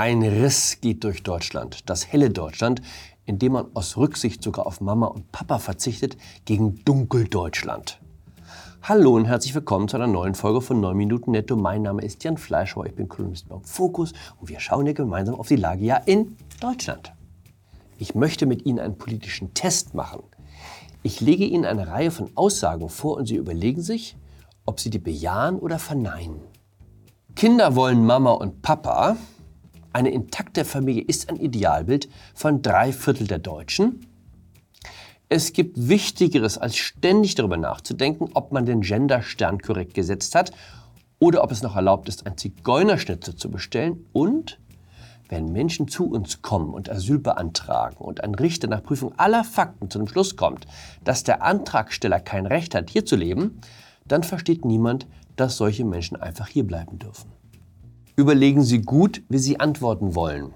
Ein Riss geht durch Deutschland, das helle Deutschland, in dem man aus Rücksicht sogar auf Mama und Papa verzichtet, gegen Dunkeldeutschland. Hallo und herzlich willkommen zu einer neuen Folge von 9 Minuten Netto. Mein Name ist Jan Fleischhauer, ich bin Kolumnist beim Fokus und wir schauen hier gemeinsam auf die Lage ja in Deutschland. Ich möchte mit Ihnen einen politischen Test machen. Ich lege Ihnen eine Reihe von Aussagen vor und Sie überlegen sich, ob Sie die bejahen oder verneinen. Kinder wollen Mama und Papa, eine intakte Familie ist ein Idealbild von drei Viertel der Deutschen. Es gibt Wichtigeres, als ständig darüber nachzudenken, ob man den Genderstern korrekt gesetzt hat oder ob es noch erlaubt ist, ein Zigeunerschnitzel zu bestellen. Und wenn Menschen zu uns kommen und Asyl beantragen und ein Richter nach Prüfung aller Fakten zu dem Schluss kommt, dass der Antragsteller kein Recht hat, hier zu leben, dann versteht niemand, dass solche Menschen einfach hier bleiben dürfen. Überlegen Sie gut, wie Sie antworten wollen.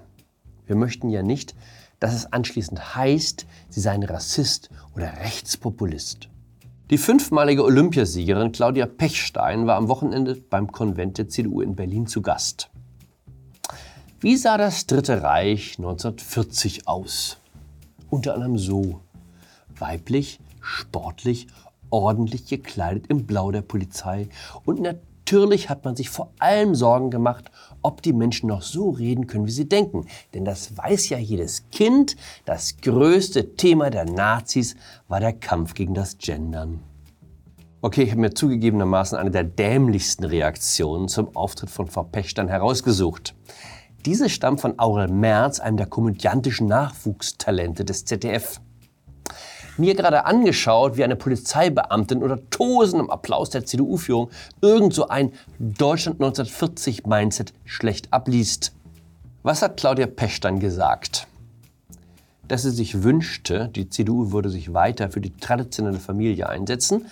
Wir möchten ja nicht, dass es anschließend heißt, Sie seien Rassist oder Rechtspopulist. Die fünfmalige Olympiasiegerin Claudia Pechstein war am Wochenende beim Konvent der CDU in Berlin zu Gast. Wie sah das Dritte Reich 1940 aus? Unter anderem so. Weiblich, sportlich, ordentlich gekleidet im Blau der Polizei und natürlich Natürlich hat man sich vor allem Sorgen gemacht, ob die Menschen noch so reden können, wie sie denken. Denn das weiß ja jedes Kind. Das größte Thema der Nazis war der Kampf gegen das Gendern. Okay, ich habe mir zugegebenermaßen eine der dämlichsten Reaktionen zum Auftritt von Frau Pechstein herausgesucht. Diese stammt von Aurel Merz, einem der komödiantischen Nachwuchstalente des ZDF mir gerade angeschaut, wie eine Polizeibeamtin oder tosendem Applaus der CDU-Führung irgend so ein Deutschland 1940 Mindset schlecht abliest. Was hat Claudia Pechstein gesagt? Dass sie sich wünschte, die CDU würde sich weiter für die traditionelle Familie einsetzen,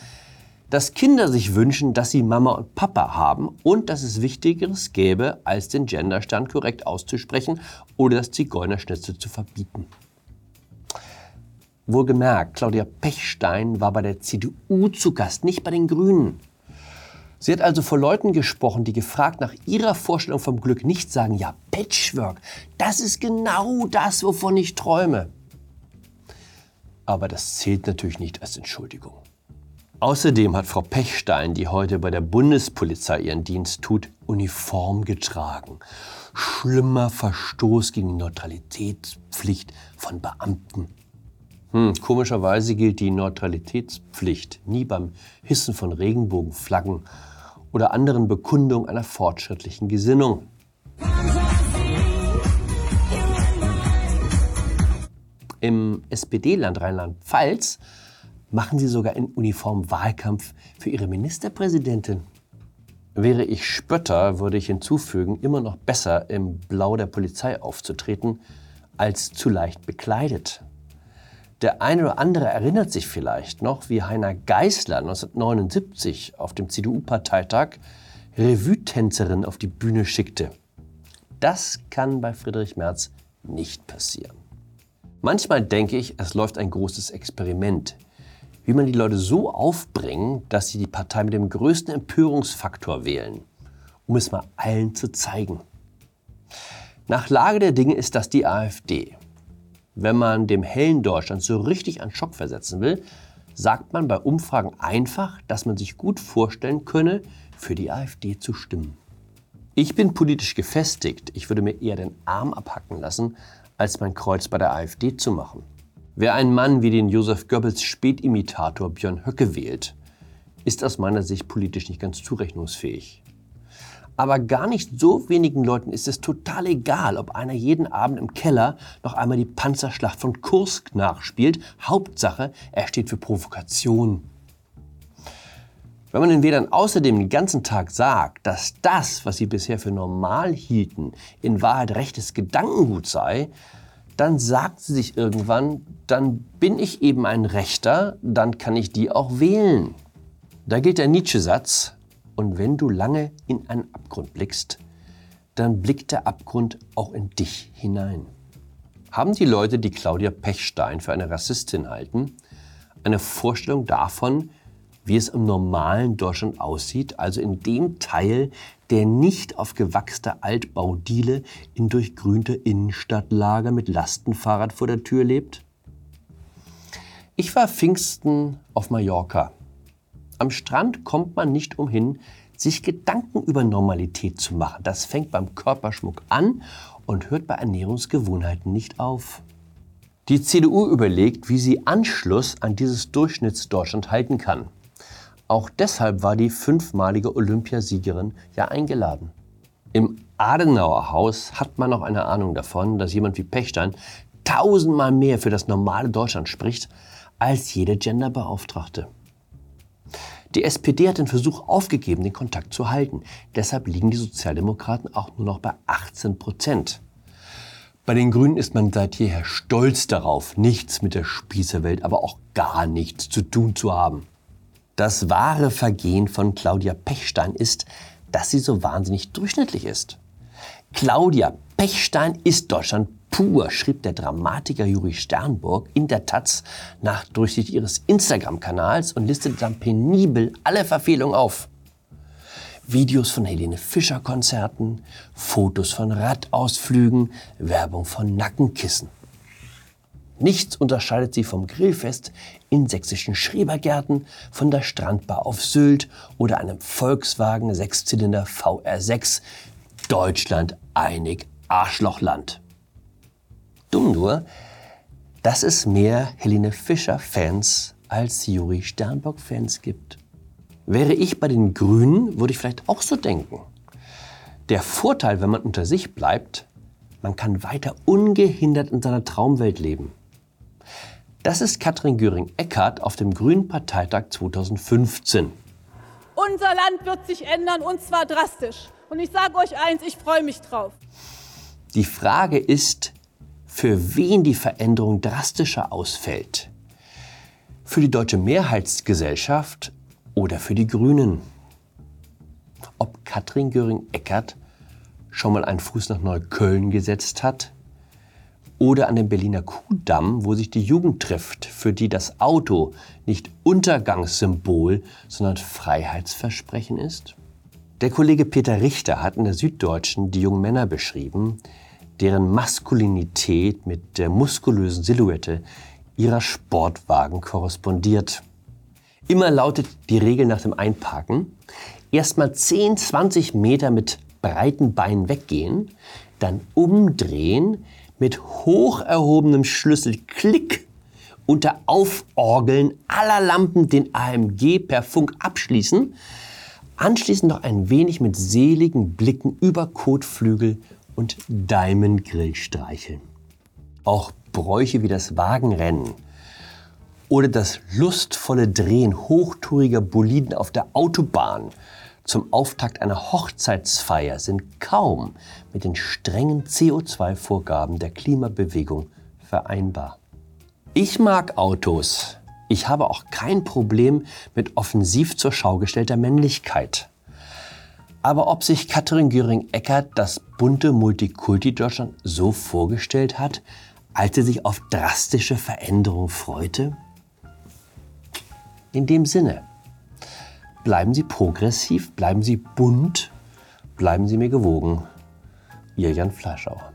dass Kinder sich wünschen, dass sie Mama und Papa haben und dass es Wichtigeres gäbe, als den Genderstand korrekt auszusprechen oder das Zigeunerschnitzel zu verbieten. Wohlgemerkt, Claudia Pechstein war bei der CDU zu Gast, nicht bei den Grünen. Sie hat also vor Leuten gesprochen, die gefragt nach ihrer Vorstellung vom Glück nicht sagen, ja, Patchwork, das ist genau das, wovon ich träume. Aber das zählt natürlich nicht als Entschuldigung. Außerdem hat Frau Pechstein, die heute bei der Bundespolizei ihren Dienst tut, Uniform getragen. Schlimmer Verstoß gegen Neutralitätspflicht von Beamten hm, komischerweise gilt die Neutralitätspflicht nie beim Hissen von Regenbogenflaggen oder anderen Bekundungen einer fortschrittlichen Gesinnung. Im SPD-Land Rheinland-Pfalz machen sie sogar in Uniform Wahlkampf für ihre Ministerpräsidentin. Wäre ich Spötter, würde ich hinzufügen, immer noch besser im Blau der Polizei aufzutreten, als zu leicht bekleidet. Der eine oder andere erinnert sich vielleicht noch, wie Heiner Geißler 1979 auf dem CDU-Parteitag Revue-Tänzerin auf die Bühne schickte. Das kann bei Friedrich Merz nicht passieren. Manchmal denke ich, es läuft ein großes Experiment. Wie man die Leute so aufbringen, dass sie die Partei mit dem größten Empörungsfaktor wählen, um es mal allen zu zeigen. Nach Lage der Dinge ist das die AfD. Wenn man dem hellen Deutschland so richtig an Schock versetzen will, sagt man bei Umfragen einfach, dass man sich gut vorstellen könne, für die AfD zu stimmen. Ich bin politisch gefestigt. Ich würde mir eher den Arm abhacken lassen, als mein Kreuz bei der AfD zu machen. Wer einen Mann wie den Josef Goebbels Spätimitator Björn Höcke wählt, ist aus meiner Sicht politisch nicht ganz zurechnungsfähig. Aber gar nicht so wenigen Leuten ist es total egal, ob einer jeden Abend im Keller noch einmal die Panzerschlacht von Kursk nachspielt. Hauptsache, er steht für Provokation. Wenn man den Wählern außerdem den ganzen Tag sagt, dass das, was sie bisher für normal hielten, in Wahrheit rechtes Gedankengut sei, dann sagt sie sich irgendwann, dann bin ich eben ein Rechter, dann kann ich die auch wählen. Da gilt der Nietzsche-Satz, und wenn du lange in einen Abgrund blickst, dann blickt der Abgrund auch in dich hinein. Haben die Leute, die Claudia Pechstein für eine Rassistin halten, eine Vorstellung davon, wie es im normalen Deutschland aussieht, also in dem Teil, der nicht auf gewachster Altbaudiele in durchgrünter Innenstadtlage mit Lastenfahrrad vor der Tür lebt? Ich war Pfingsten auf Mallorca. Am Strand kommt man nicht umhin, sich Gedanken über Normalität zu machen. Das fängt beim Körperschmuck an und hört bei Ernährungsgewohnheiten nicht auf. Die CDU überlegt, wie sie Anschluss an dieses Durchschnittsdeutschland halten kann. Auch deshalb war die fünfmalige Olympiasiegerin ja eingeladen. Im Adenauer Haus hat man noch eine Ahnung davon, dass jemand wie Pechstein tausendmal mehr für das normale Deutschland spricht als jede Genderbeauftragte. Die SPD hat den Versuch aufgegeben, den Kontakt zu halten. Deshalb liegen die Sozialdemokraten auch nur noch bei 18 Prozent. Bei den Grünen ist man seit jeher stolz darauf, nichts mit der Spießerwelt, aber auch gar nichts zu tun zu haben. Das wahre Vergehen von Claudia Pechstein ist, dass sie so wahnsinnig durchschnittlich ist. Claudia Pechstein ist Deutschland pur, schrieb der Dramatiker Juri Sternburg in der Taz nach Durchsicht ihres Instagram-Kanals und listete dann penibel alle Verfehlungen auf. Videos von Helene Fischer Konzerten, Fotos von Radausflügen, Werbung von Nackenkissen. Nichts unterscheidet sie vom Grillfest in sächsischen Schrebergärten, von der Strandbar auf Sylt oder einem Volkswagen Sechszylinder VR6. Deutschland einig Arschlochland. Dumm nur, dass es mehr Helene Fischer-Fans als Juri Sternbock-Fans gibt. Wäre ich bei den Grünen, würde ich vielleicht auch so denken. Der Vorteil, wenn man unter sich bleibt, man kann weiter ungehindert in seiner Traumwelt leben. Das ist Katrin Göring-Eckardt auf dem Grünen Parteitag 2015. Unser Land wird sich ändern und zwar drastisch. Und ich sage euch eins, ich freue mich drauf. Die Frage ist, für wen die Veränderung drastischer ausfällt. Für die deutsche Mehrheitsgesellschaft oder für die Grünen. Ob Katrin Göring-Eckardt schon mal einen Fuß nach Neukölln gesetzt hat oder an dem Berliner Kuhdamm, wo sich die Jugend trifft, für die das Auto nicht Untergangssymbol, sondern Freiheitsversprechen ist? Der Kollege Peter Richter hat in der Süddeutschen die jungen Männer beschrieben, deren Maskulinität mit der muskulösen Silhouette ihrer Sportwagen korrespondiert. Immer lautet die Regel nach dem Einparken, erstmal 10, 20 Meter mit breiten Beinen weggehen, dann umdrehen, mit hoch erhobenem Schlüssel Klick unter Auforgeln aller Lampen den AMG per Funk abschließen, anschließend noch ein wenig mit seligen Blicken über Kotflügel und Diamond Grill streicheln. Auch Bräuche wie das Wagenrennen oder das lustvolle Drehen hochtouriger Boliden auf der Autobahn zum Auftakt einer Hochzeitsfeier sind kaum mit den strengen CO2-Vorgaben der Klimabewegung vereinbar. Ich mag Autos. Ich habe auch kein Problem mit offensiv zur Schau gestellter Männlichkeit. Aber ob sich Katrin Göring-Eckardt das bunte Multikulti-Deutschland so vorgestellt hat, als sie sich auf drastische Veränderungen freute? In dem Sinne, bleiben Sie progressiv, bleiben Sie bunt, bleiben Sie mir gewogen. Ihr Jan Fleischauer.